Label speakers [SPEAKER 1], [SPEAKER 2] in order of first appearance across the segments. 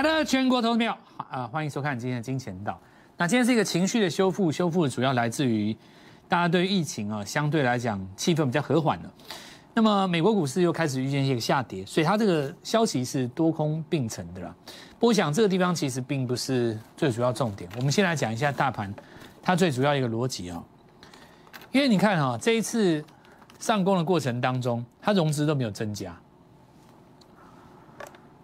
[SPEAKER 1] 来到全国投票啊，欢迎收看今天的金钱道。那今天是一个情绪的修复，修复主要来自于大家对疫情啊，相对来讲气氛比较和缓了。那么美国股市又开始遇见一个下跌，所以它这个消息是多空并存的啦。不过我想这个地方其实并不是最主要重点。我们先来讲一下大盘，它最主要一个逻辑啊，因为你看哈，这一次上攻的过程当中，它融资都没有增加，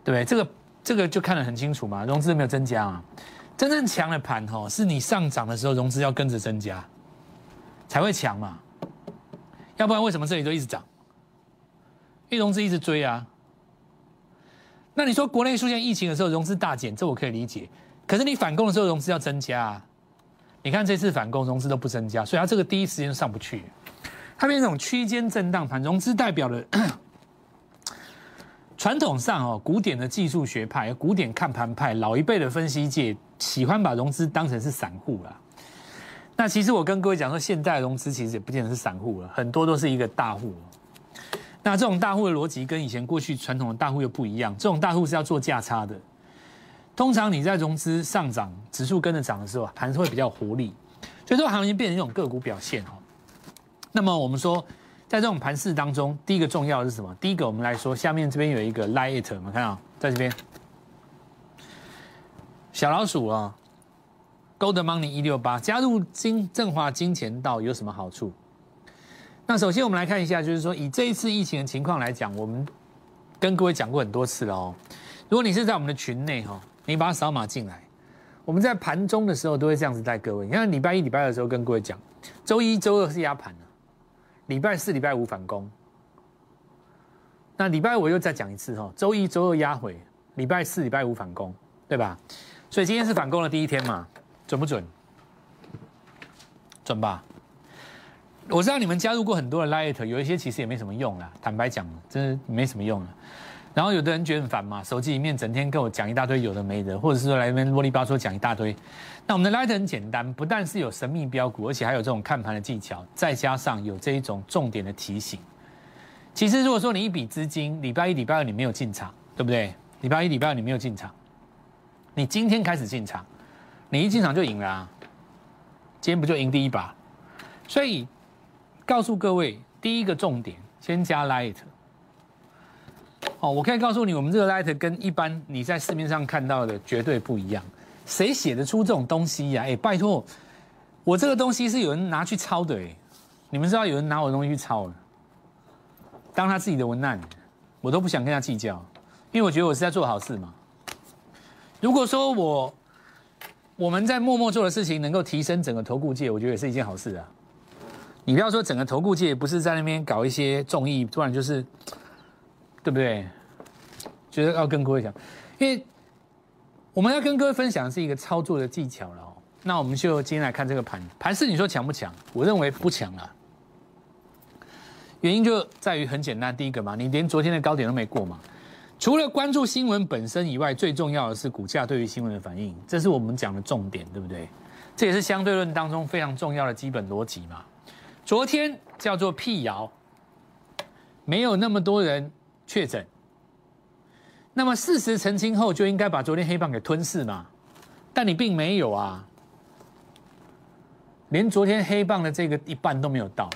[SPEAKER 1] 对不对？这个。这个就看得很清楚嘛，融资没有增加啊。真正强的盘哈，是你上涨的时候融资要跟着增加，才会强嘛。要不然为什么这里都一直涨？因为融资一直追啊。那你说国内出现疫情的时候融资大减，这我可以理解。可是你反攻的时候融资要增加啊。你看这次反攻融资都不增加，所以它这个第一时间上不去。它变成一种区间震荡盘，融资代表了。传统上哦，古典的技术学派、古典看盘派、老一辈的分析界喜欢把融资当成是散户啦。那其实我跟各位讲说，现代融资其实也不见得是散户了，很多都是一个大户。那这种大户的逻辑跟以前过去传统的大户又不一样，这种大户是要做价差的。通常你在融资上涨、指数跟着涨的时候，盘会比较活力，所以说行情变成一种个股表现哦。那么我们说。在这种盘势当中，第一个重要的是什么？第一个，我们来说，下面这边有一个 light，我们看到在这边，小老鼠啊，Gold Money 一六八加入金振华金钱道有什么好处？那首先我们来看一下，就是说以这一次疫情的情况来讲，我们跟各位讲过很多次了哦。如果你是在我们的群内哈，你把它扫码进来，我们在盘中的时候都会这样子带各位。你看礼拜一、礼拜二的时候跟各位讲，周一周二是压盘的。礼拜四、礼拜五返工，那礼拜五又再讲一次哈，周一、周二压回，礼拜四、礼拜五返工，对吧？所以今天是返工的第一天嘛，准不准？准吧？我知道你们加入过很多的 Light，有一些其实也没什么用啦，坦白讲，真的没什么用了。然后有的人觉得很烦嘛，手机里面整天跟我讲一大堆有的没的，或者是说来这边啰里吧嗦讲一大堆。那我们的 Light 很简单，不但是有神秘标股，而且还有这种看盘的技巧，再加上有这一种重点的提醒。其实如果说你一笔资金，礼拜一、礼拜二你没有进场，对不对？礼拜一、礼拜二你没有进场，你今天开始进场，你一进场就赢了啊！今天不就赢第一把？所以告诉各位，第一个重点，先加 Light。哦，我可以告诉你，我们这个 Light 跟一般你在市面上看到的绝对不一样。谁写得出这种东西呀？哎，拜托，我这个东西是有人拿去抄的哎。你们知道有人拿我的东西去抄了，当他自己的文案，我都不想跟他计较，因为我觉得我是在做好事嘛。如果说我我们在默默做的事情能够提升整个投顾界，我觉得也是一件好事啊。你不要说整个投顾界不是在那边搞一些综艺，突然就是。对不对？觉得要跟各位讲，因为我们要跟各位分享的是一个操作的技巧了哦。那我们就今天来看这个盘盘势，你说强不强？我认为不强啊。原因就在于很简单，第一个嘛，你连昨天的高点都没过嘛。除了关注新闻本身以外，最重要的是股价对于新闻的反应，这是我们讲的重点，对不对？这也是相对论当中非常重要的基本逻辑嘛。昨天叫做辟谣，没有那么多人。确诊，那么事实澄清后就应该把昨天黑棒给吞噬嘛？但你并没有啊，连昨天黑棒的这个一半都没有到。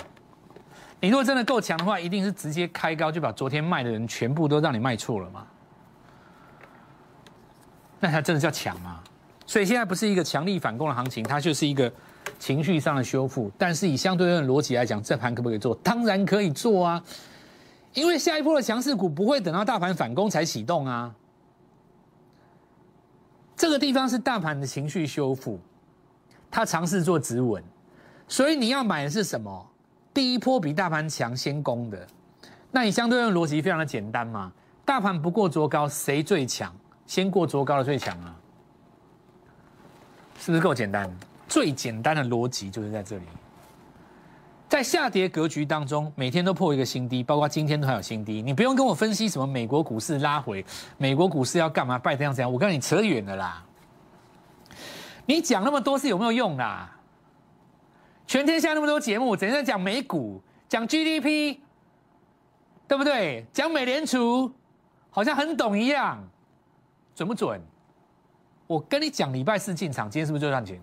[SPEAKER 1] 你如果真的够强的话，一定是直接开高就把昨天卖的人全部都让你卖错了嘛？那它真的叫强吗？所以现在不是一个强力反攻的行情，它就是一个情绪上的修复。但是以相对论逻辑来讲，这盘可不可以做？当然可以做啊。因为下一波的强势股不会等到大盘反攻才启动啊，这个地方是大盘的情绪修复，它尝试做止稳，所以你要买的是什么？第一波比大盘强先攻的，那你相对论逻辑非常的简单嘛，大盘不过卓高，谁最强？先过卓高的最强啊，是不是够简单？最简单的逻辑就是在这里。在下跌格局当中，每天都破一个新低，包括今天都还有新低。你不用跟我分析什么美国股市拉回，美国股市要干嘛，拜登要怎样，我跟你扯远了啦。你讲那么多是有没有用啦？全天下那么多节目，整天在讲美股，讲 GDP，对不对？讲美联储，好像很懂一样，准不准？我跟你讲，礼拜四进场，今天是不是就赚钱？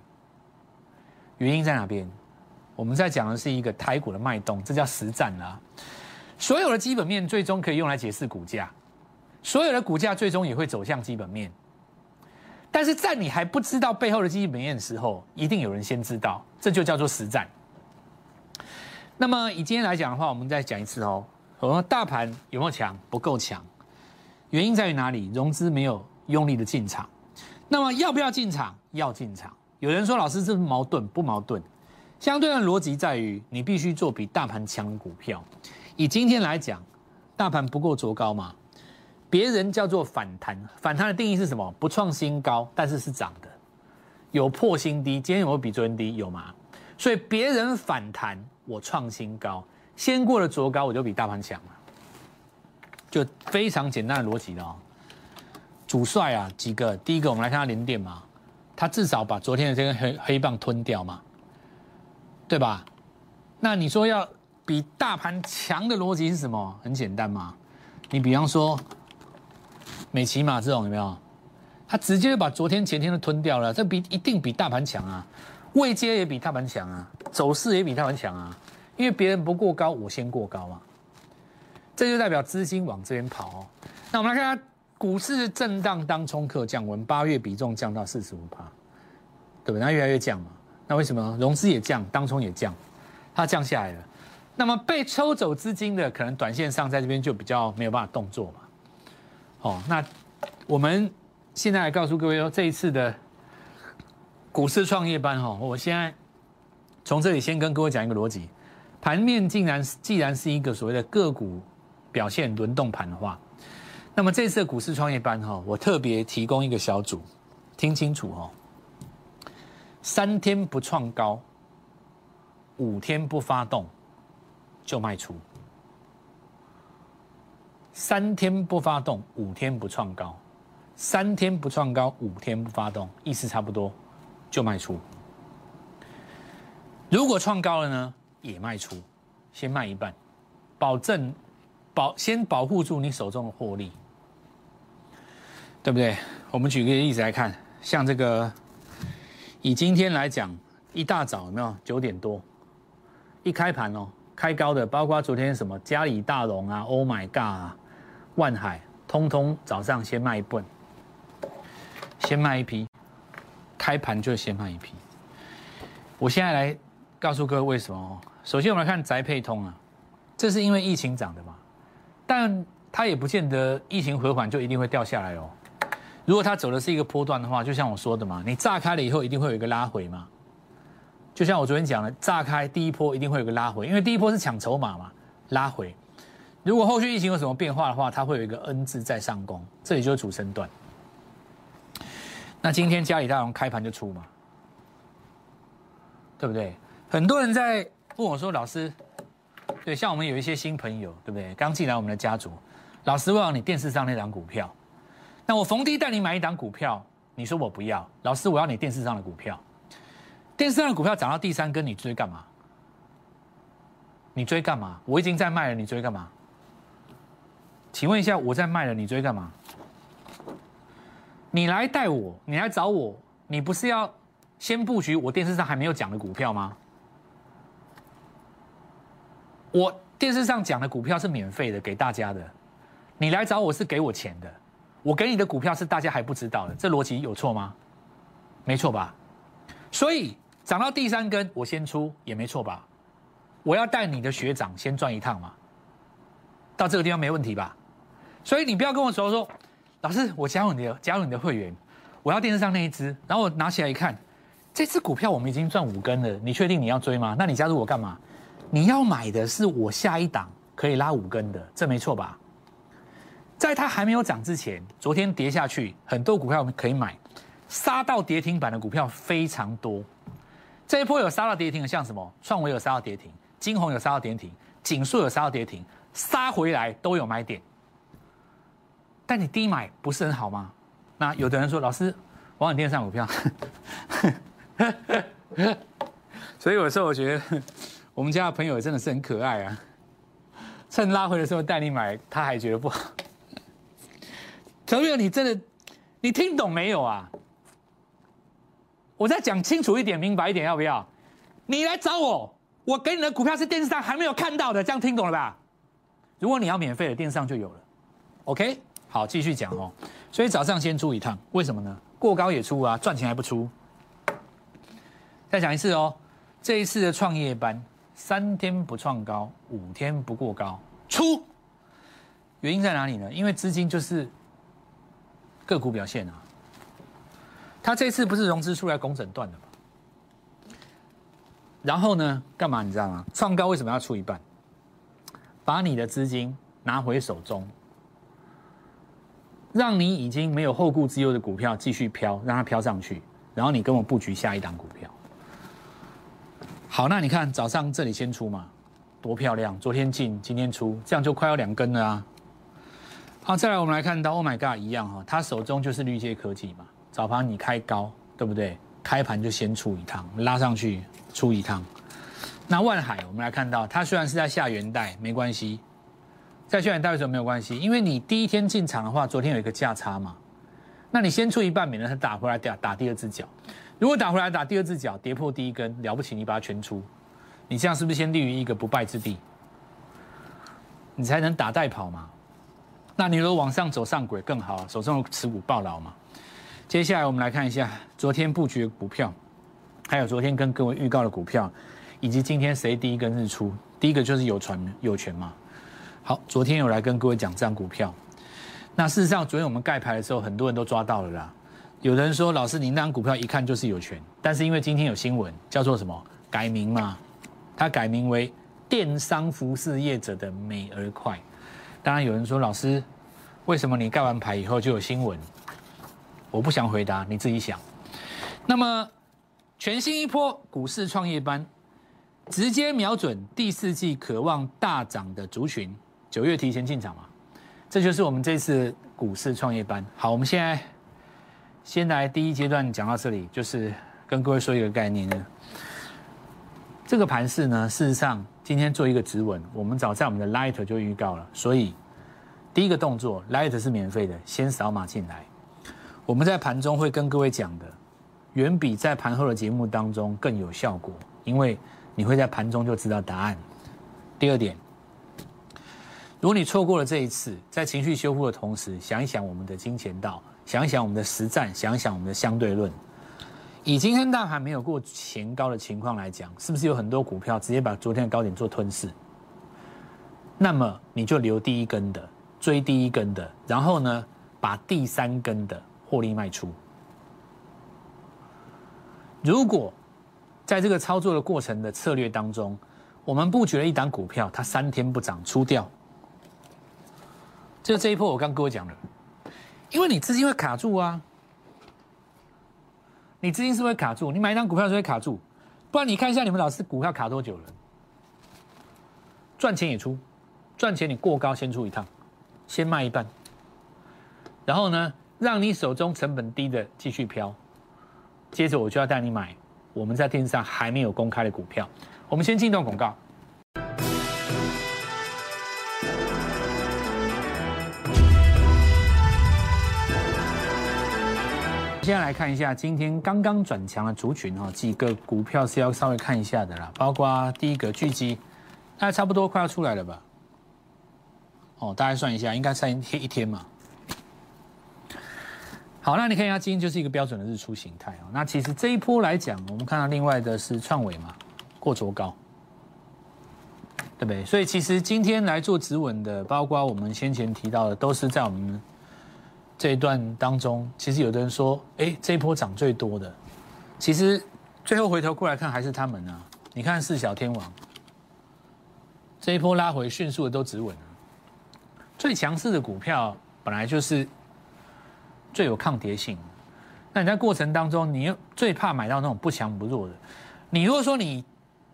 [SPEAKER 1] 原因在哪边？我们在讲的是一个台股的脉动，这叫实战啊。所有的基本面最终可以用来解释股价，所有的股价最终也会走向基本面。但是在你还不知道背后的基本面的时候，一定有人先知道，这就叫做实战。那么以今天来讲的话，我们再讲一次哦。我们大盘有没有强？不够强，原因在于哪里？融资没有用力的进场。那么要不要进场？要进场。有人说老师这是矛盾，不矛盾。相对的逻辑在于，你必须做比大盘强的股票。以今天来讲，大盘不够卓高嘛？别人叫做反弹，反弹的定义是什么？不创新高，但是是涨的，有破新低。今天有没有比昨天低？有吗？所以别人反弹，我创新高。先过了卓高，我就比大盘强了，就非常简单的逻辑了哦。主帅啊，几个，第一个我们来看它连电嘛，他至少把昨天的这根黑黑棒吞掉嘛，对吧？那你说要比大盘强的逻辑是什么？很简单嘛，你比方说美骑马这种有没有？它直接把昨天前天都吞掉了，这比一定比大盘强啊，位阶也比大盘强啊，走势也比大盘强啊。因为别人不过高，我先过高嘛，这就代表资金往这边跑哦。那我们来看下股市震荡当冲客降温，八月比重降到四十五趴，对不对？那越来越降嘛。那为什么融资也降，当冲也降，它降下来了？那么被抽走资金的，可能短线上在这边就比较没有办法动作嘛。哦，那我们现在来告诉各位哦，这一次的股市创业班哈，我现在从这里先跟各位讲一个逻辑。盘面竟然既然是一个所谓的个股表现轮动盘的话，那么这次股市创业班哈，我特别提供一个小组，听清楚哦，三天不创高，五天不发动就卖出；三天不发动，五天不创高；三天不创高，五天不发动，意思差不多，就卖出。如果创高了呢？也卖出，先卖一半，保证保先保护住你手中的获利，对不对？我们举个例子来看，像这个，以今天来讲，一大早有没有九点多，一开盘哦，开高的，包括昨天什么嘉里大龙啊，Oh my God 啊，万海，通通早上先卖一半，先卖一批，开盘就先卖一批。我现在来告诉各位为什么哦。首先，我们来看宅配通啊，这是因为疫情涨的嘛，但它也不见得疫情回缓就一定会掉下来哦。如果它走的是一个波段的话，就像我说的嘛，你炸开了以后一定会有一个拉回嘛。就像我昨天讲的，炸开第一波一定会有个拉回，因为第一波是抢筹码嘛，拉回。如果后续疫情有什么变化的话，它会有一个 N 字在上攻，这里就是主升段。那今天嘉里大龙开盘就出嘛，对不对？很多人在。问我说：“老师，对，像我们有一些新朋友，对不对？刚进来我们的家族，老师问你电视上那张股票，那我逢低带你买一档股票，你说我不要，老师我要你电视上的股票，电视上的股票涨到第三根，你追干嘛？你追干嘛？我已经在卖了，你追干嘛？请问一下，我在卖了，你追干嘛？你来带我，你来找我，你不是要先布局我电视上还没有讲的股票吗？”我电视上讲的股票是免费的，给大家的。你来找我是给我钱的，我给你的股票是大家还不知道的，这逻辑有错吗？没错吧？所以涨到第三根，我先出也没错吧？我要带你的学长先转一趟嘛，到这个地方没问题吧？所以你不要跟我说说，老师，我加入你的加入你的会员，我要电视上那一只，然后我拿起来一看，这只股票我们已经赚五根了，你确定你要追吗？那你加入我干嘛？你要买的是我下一档可以拉五根的，这没错吧？在它还没有涨之前，昨天跌下去，很多股票我们可以买，杀到跌停板的股票非常多。这一波有杀到跌停的，像什么创维有杀到跌停，金鸿有杀到跌停，锦硕有杀到跌停，杀回来都有买点。但你低买不是很好吗？那有的人说，老师，我往电上股票，所以有时候我觉得。我们家的朋友真的是很可爱啊！趁拉回的时候带你买，他还觉得不好。朋友，你真的，你听懂没有啊？我再讲清楚一点、明白一点，要不要？你来找我，我给你的股票是电视上还没有看到的，这样听懂了吧？如果你要免费的，电视上就有了。OK，好，继续讲哦。所以早上先出一趟，为什么呢？过高也出啊，赚钱还不出。再讲一次哦，这一次的创业班，三天不创高，五天不过高，出。原因在哪里呢？因为资金就是个股表现啊。他这次不是融资出来攻整段的吗？然后呢，干嘛你知道吗？创高为什么要出一半？把你的资金拿回手中，让你已经没有后顾之忧的股票继续飘，让它飘上去，然后你跟我布局下一档股票。好，那你看早上这里先出嘛，多漂亮！昨天进，今天出，这样就快要两根了啊。好，再来我们来看到，Oh my God，一样哈，他手中就是绿界科技嘛。早盘你开高，对不对？开盘就先出一趟，拉上去出一趟。那万海，我们来看到，它虽然是在下元带，没关系，在下元带为什么没有关系？因为你第一天进场的话，昨天有一个价差嘛，那你先出一半，免得它打回来打打第二只脚。如果打回来打第二只脚，跌破第一根，了不起，你把它全出，你这样是不是先立于一个不败之地？你才能打带跑嘛。那你如果往上走上轨更好，手中的持股爆牢嘛。接下来我们来看一下昨天布局的股票，还有昨天跟各位预告的股票，以及今天谁第一根日出？第一个就是有传有权嘛。好，昨天有来跟各位讲这张股票。那事实上，昨天我们盖牌的时候，很多人都抓到了啦。有人说，老师，您那张股票一看就是有权，但是因为今天有新闻，叫做什么改名嘛？它改名为电商服饰业者的美而快。当然有人说，老师，为什么你盖完牌以后就有新闻？我不想回答，你自己想。那么，全新一波股市创业班，直接瞄准第四季渴望大涨的族群，九月提前进场嘛？这就是我们这次股市创业班。好，我们现在先来第一阶段讲到这里，就是跟各位说一个概念呢。这个盘势呢，事实上今天做一个指纹，我们早在我们的 Light 就预告了，所以第一个动作 Light 是免费的，先扫码进来。我们在盘中会跟各位讲的，远比在盘后的节目当中更有效果，因为你会在盘中就知道答案。第二点，如果你错过了这一次，在情绪修复的同时，想一想我们的金钱道，想一想我们的实战，想一想我们的相对论，以今天大盘没有过前高的情况来讲，是不是有很多股票直接把昨天的高点做吞噬？那么你就留第一根的，追第一根的，然后呢，把第三根的。获利卖出。如果在这个操作的过程的策略当中，我们布局了一档股票，它三天不涨出掉，就这一波我刚跟我讲了，因为你资金会卡住啊，你资金是不是会卡住，你买一张股票就会卡住，不然你看一下你们老师股票卡多久了，赚钱也出，赚钱你过高先出一趟，先卖一半，然后呢？让你手中成本低的继续飘，接着我就要带你买我们在电视上还没有公开的股票。我们先进一段广告。现在来看一下今天刚刚转强的族群哈，几个股票是要稍微看一下的啦，包括第一个巨基，大概差不多快要出来了吧？哦，大概算一下，应该三天一天嘛。好，那你看一下，今天就是一个标准的日出形态啊。那其实这一波来讲，我们看到另外的是创伟嘛，过卓高，对不对？所以其实今天来做止稳的，包括我们先前提到的，都是在我们这一段当中。其实有的人说，哎，这一波涨最多的，其实最后回头过来看，还是他们啊。你看四小天王，这一波拉回迅速的都止稳了。最强势的股票本来就是。最有抗跌性，那你在过程当中，你又最怕买到那种不强不弱的。你如果说你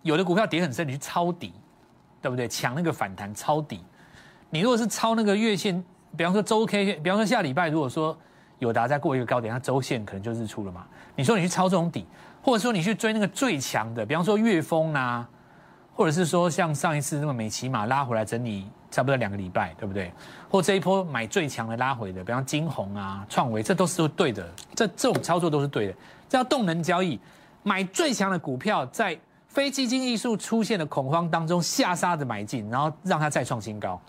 [SPEAKER 1] 有的股票跌很深，你去抄底，对不对？抢那个反弹抄底。你如果是抄那个月线，比方说周 K，比方说下礼拜如果说友达再过一个高点，它周线可能就日出了嘛。你说你去抄这种底，或者说你去追那个最强的，比方说月峰啊，或者是说像上一次那个美骑马拉回来整理。差不多两个礼拜，对不对？或这一波买最强的拉回的，比方金红啊、创维，这都是对的。这这种操作都是对的。这叫动能交易，买最强的股票，在非基金艺术出现的恐慌当中下杀的买进，然后让它再创新高，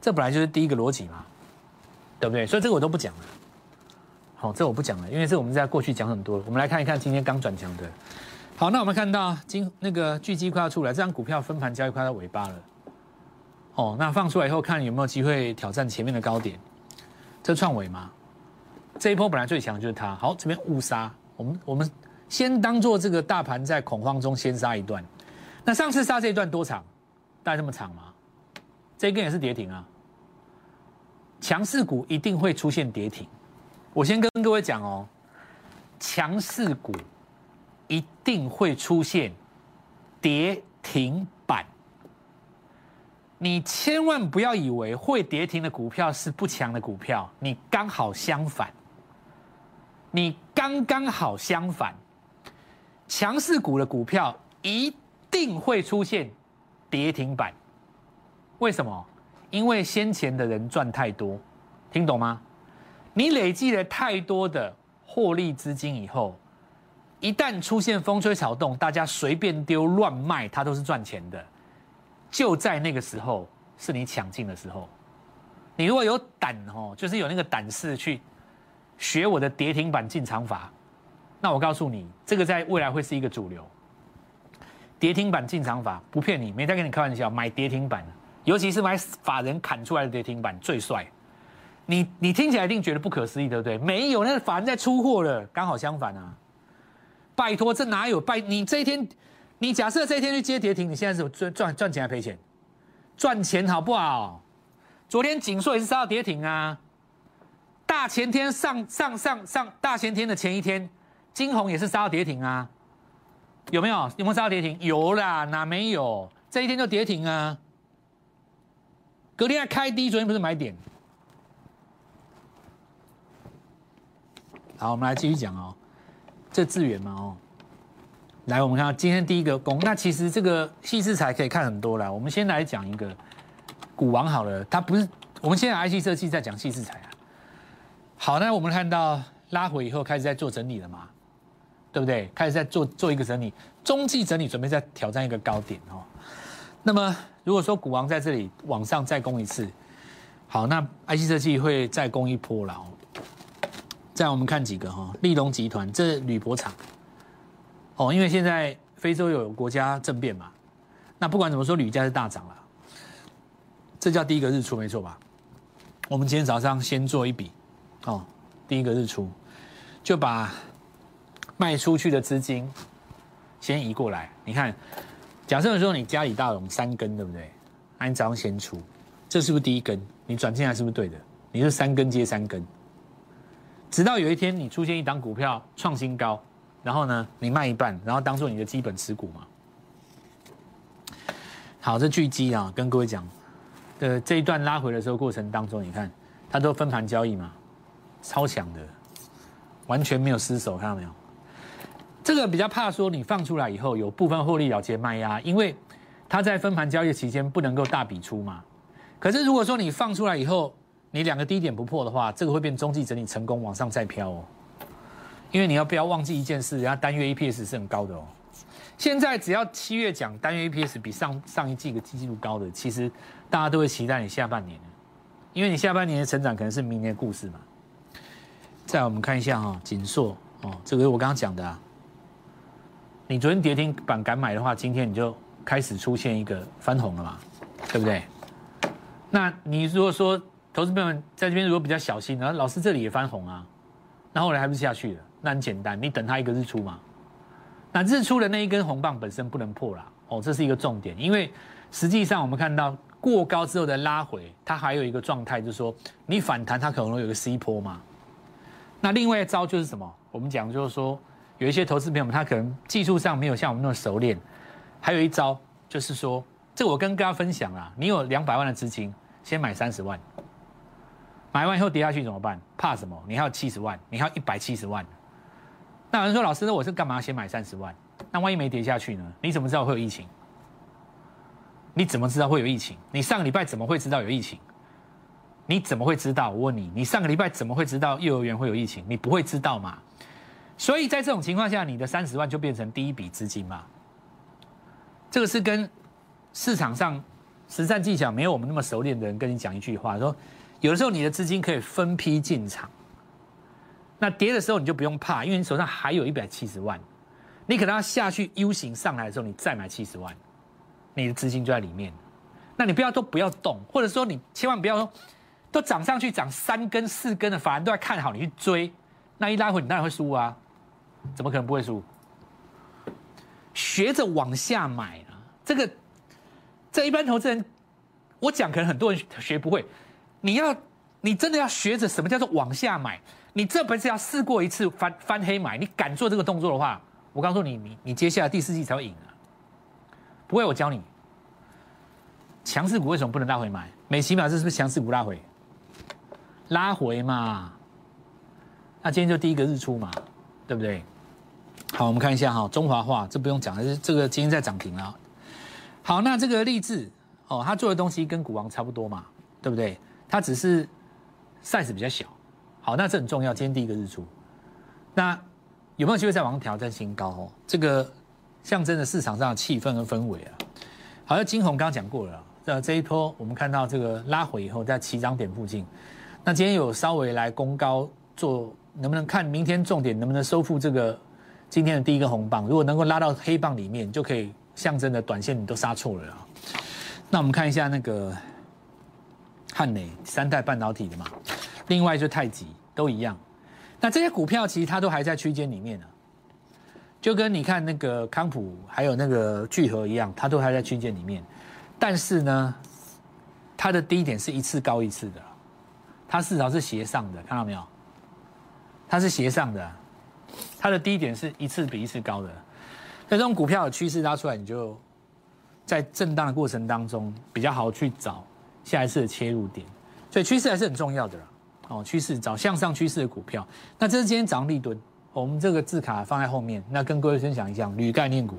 [SPEAKER 1] 这本来就是第一个逻辑嘛，对不对？所以这个我都不讲了。好，这我不讲了，因为这我们在过去讲很多了。我们来看一看今天刚转强的。好，那我们看到今那个巨基快要出来，这张股票分盘交易快到尾巴了。哦，那放出来以后看有没有机会挑战前面的高点？这创伟吗？这一波本来最强就是它。好，这边误杀，我们我们先当做这个大盘在恐慌中先杀一段。那上次杀这一段多长？大概这么长吗？这一根也是跌停啊。强势股一定会出现跌停。我先跟各位讲哦，强势股一定会出现跌停板。你千万不要以为会跌停的股票是不强的股票，你刚好相反。你刚刚好相反，强势股的股票一定会出现跌停板。为什么？因为先前的人赚太多，听懂吗？你累积了太多的获利资金以后，一旦出现风吹草动，大家随便丢乱卖，它都是赚钱的。就在那个时候，是你抢进的时候。你如果有胆哦，就是有那个胆识去学我的跌停板进场法，那我告诉你，这个在未来会是一个主流。跌停板进场法不骗你，没在跟你开玩笑。买跌停板，尤其是买法人砍出来的跌停板最帅。你你听起来一定觉得不可思议，对不对？没有，那个法人在出货了，刚好相反啊！拜托，这哪有拜？你这一天。你假设这一天去接跌停，你现在是赚赚赚钱还赔钱？赚钱好不好？昨天锦硕也是杀到跌停啊！大前天上上上上大前天的前一天，金红也是杀到跌停啊！有没有？有没有杀到跌停？有啦，哪没有？这一天就跌停啊！隔天还开低，昨天不是买点？好，我们来继续讲哦，这资源嘛哦。来，我们看到今天第一个攻。那其实这个细制材可以看很多了。我们先来讲一个股王好了，它不是我们现在 IC 设计在讲细制材啊。好，那我们看到拉回以后开始在做整理了嘛，对不对？开始在做做一个整理，中继整理，准备在挑战一个高点哦。那么如果说股王在这里往上再攻一次，好，那 IC 设计会再攻一波了。再我们看几个哈，立隆集团这铝箔厂。哦，因为现在非洲有国家政变嘛，那不管怎么说，铝价是大涨了，这叫第一个日出，没错吧？我们今天早上先做一笔，哦，第一个日出，就把卖出去的资金先移过来。你看，假设说你家里大龙三根，对不对？那你早上先出，这是不是第一根？你转进来是不是对的？你是三根接三根，直到有一天你出现一档股票创新高。然后呢，你卖一半，然后当做你的基本持股嘛。好，这巨基啊，跟各位讲，的这一段拉回的时候过程当中，你看它都分盘交易嘛，超强的，完全没有失手，看到没有？这个比较怕说你放出来以后有部分获利了结卖压，因为它在分盘交易期间不能够大笔出嘛。可是如果说你放出来以后，你两个低点不破的话，这个会变中继整理成功往上再飘哦。因为你要不要忘记一件事，人家单月 EPS 是很高的哦。现在只要七月讲单月 EPS 比上上一季个季度高的，其实大家都会期待你下半年因为你下半年的成长可能是明年的故事嘛。再我们看一下哈，锦硕哦，这个我刚刚讲的啊。你昨天跌停板敢买的话，今天你就开始出现一个翻红了嘛，对不对？那你如果说投资朋友们在这边如果比较小心，然后老师这里也翻红啊，那后来还不是下去了？那很简单，你等它一个日出嘛。那日出的那一根红棒本身不能破啦，哦，这是一个重点。因为实际上我们看到过高之后的拉回，它还有一个状态，就是说你反弹它可能有个 C 坡嘛。那另外一招就是什么？我们讲就是说，有一些投资朋友们他可能技术上没有像我们那么熟练，还有一招就是说，这我跟大家分享啊，你有两百万的资金，先买三十万。买完以后跌下去怎么办？怕什么？你还有七十万，你还有一百七十万。那有人说：“老师，那我是干嘛先买三十万？那万一没跌下去呢？你怎么知道会有疫情？你怎么知道会有疫情？你上个礼拜怎么会知道有疫情？你怎么会知道？我问你，你上个礼拜怎么会知道幼儿园会有疫情？你不会知道嘛？所以在这种情况下，你的三十万就变成第一笔资金嘛。这个是跟市场上实战技巧没有我们那么熟练的人跟你讲一句话，说有的时候你的资金可以分批进场，那跌的时候你就不用怕，因为你手上还有一百七十万，你可能要下去 U 型上来的时候，你再买七十万，你的资金就在里面。那你不要都不要动，或者说你千万不要说都涨上去涨三根四根的，反而都在看好你去追，那一拉回你当然会输啊，怎么可能不会输？学着往下买啊！这个，这一般投资人，我讲可能很多人学不会。你要，你真的要学着什么叫做往下买。你这本是要试过一次翻翻黑买，你敢做这个动作的话，我告诉你，你你接下来第四季才会赢啊！不会，我教你。强势股为什么不能拉回买？美奇秒这是不是强势股拉回？拉回嘛。那今天就第一个日出嘛，对不对？好，我们看一下哈，中华化这不用讲，是这个今天在涨停了。好，那这个励志哦，他做的东西跟股王差不多嘛，对不对？它只是 size 比较小。好，那这很重要，今天第一个日出，那有没有机会再往上挑战新高？哦，这个象征着市场上的气氛和氛围啊。好像金红刚刚讲过了，呃，这一波我们看到这个拉回以后，在起涨点附近，那今天有稍微来攻高做，能不能看明天重点能不能收复这个？今天的第一个红棒，如果能够拉到黑棒里面，就可以象征的短线你都杀错了啊。那我们看一下那个汉磊三代半导体的嘛，另外就太极都一样。那这些股票其实它都还在区间里面呢，就跟你看那个康普还有那个聚合一样，它都还在区间里面。但是呢，它的低点是一次高一次的，它至少是斜上的，看到没有？它是斜上的。它的低点是一次比一次高的，那这种股票的趋势拉出来，你就在震荡的过程当中比较好去找下一次的切入点，所以趋势还是很重要的啦。哦，趋势找向上趋势的股票。那这是今天涨立吨，我们这个字卡放在后面，那跟各位分享一下铝概念股。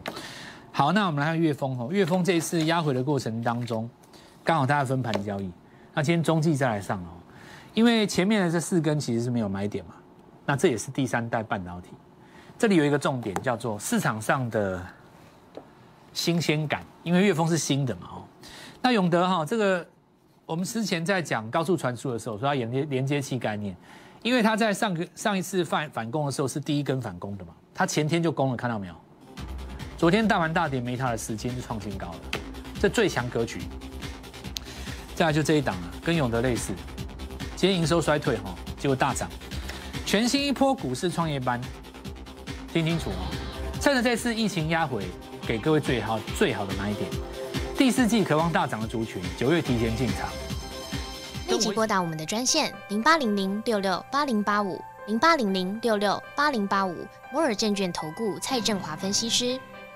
[SPEAKER 1] 好，那我们来看岳峰哦，月峰这一次压回的过程当中，刚好它的分盘交易，那今天中继再来上哦，因为前面的这四根其实是没有买点嘛。那这也是第三代半导体，这里有一个重点叫做市场上的新鲜感，因为岳峰是新的嘛哦。那永德哈这个，我们之前在讲高速传输的时候说它连接连接器概念，因为它在上个上一次反反攻的时候是第一根反攻的嘛，它前天就攻了，看到没有？昨天大盘大跌没它的时间就创新高了，这最强格局。再来就这一档了，跟永德类似，今天营收衰退哈，结果大涨。全新一波股市创业班，听清楚哦！趁着这次疫情压回，给各位最好最好的买点。第四季渴望大涨的族群，九月提前进场。
[SPEAKER 2] 立即拨打我们的专线零八零零六六八零八五零八零零六六八零八五摩尔证券投顾蔡振华分析师。